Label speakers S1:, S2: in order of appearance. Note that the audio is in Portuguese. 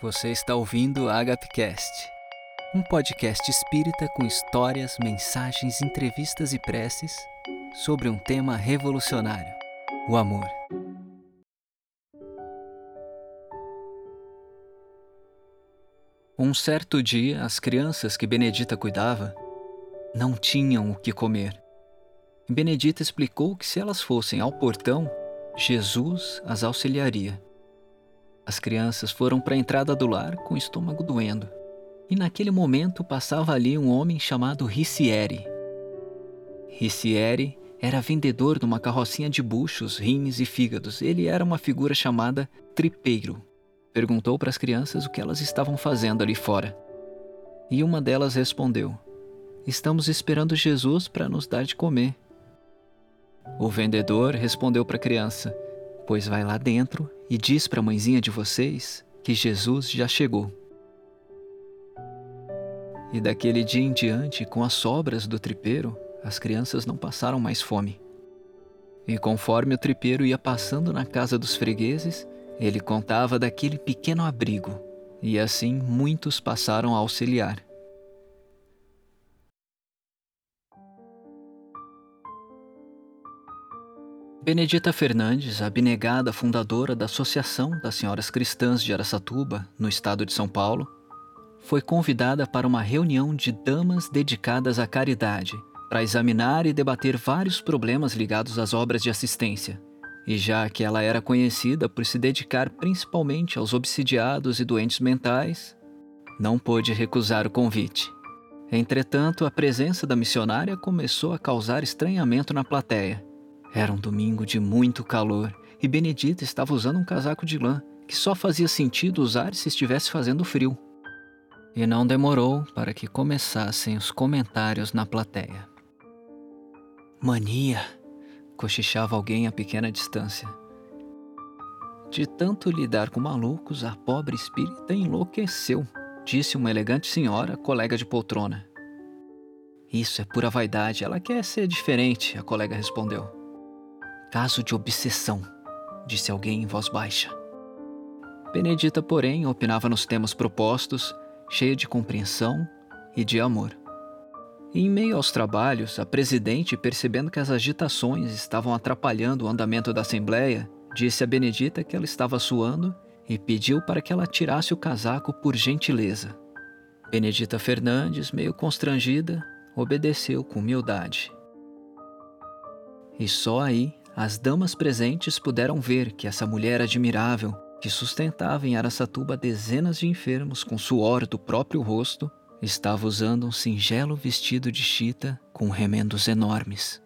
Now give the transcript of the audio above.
S1: Você está ouvindo Agapcast, um podcast espírita com histórias, mensagens, entrevistas e preces sobre um tema revolucionário: o amor. Um certo dia, as crianças que Benedita cuidava não tinham o que comer. Benedita explicou que se elas fossem ao portão, Jesus as auxiliaria. As crianças foram para a entrada do lar com o estômago doendo. E naquele momento passava ali um homem chamado Ricieri. Ricieri era vendedor de uma carrocinha de buchos, rins e fígados. Ele era uma figura chamada tripeiro. Perguntou para as crianças o que elas estavam fazendo ali fora. E uma delas respondeu: Estamos esperando Jesus para nos dar de comer. O vendedor respondeu para a criança: Pois vai lá dentro e diz para a mãezinha de vocês que Jesus já chegou. E daquele dia em diante, com as sobras do tripeiro, as crianças não passaram mais fome. E conforme o tripeiro ia passando na casa dos fregueses, ele contava daquele pequeno abrigo, e assim muitos passaram a auxiliar. Benedita Fernandes, abnegada fundadora da Associação das Senhoras Cristãs de Aracatuba, no estado de São Paulo, foi convidada para uma reunião de damas dedicadas à caridade, para examinar e debater vários problemas ligados às obras de assistência. E já que ela era conhecida por se dedicar principalmente aos obsidiados e doentes mentais, não pôde recusar o convite. Entretanto, a presença da missionária começou a causar estranhamento na plateia era um domingo de muito calor e Benedita estava usando um casaco de lã que só fazia sentido usar se estivesse fazendo frio. E não demorou para que começassem os comentários na plateia. Mania! cochichava alguém a pequena distância. De tanto lidar com malucos, a pobre espírita enlouqueceu, disse uma elegante senhora, colega de poltrona. Isso é pura vaidade, ela quer ser diferente, a colega respondeu. Caso de obsessão, disse alguém em voz baixa. Benedita, porém, opinava nos temas propostos, cheia de compreensão e de amor. E em meio aos trabalhos, a presidente, percebendo que as agitações estavam atrapalhando o andamento da Assembleia, disse a Benedita que ela estava suando e pediu para que ela tirasse o casaco por gentileza. Benedita Fernandes, meio constrangida, obedeceu com humildade. E só aí as damas presentes puderam ver que essa mulher admirável, que sustentava em Araçatuba dezenas de enfermos com suor do próprio rosto, estava usando um singelo vestido de chita com remendos enormes.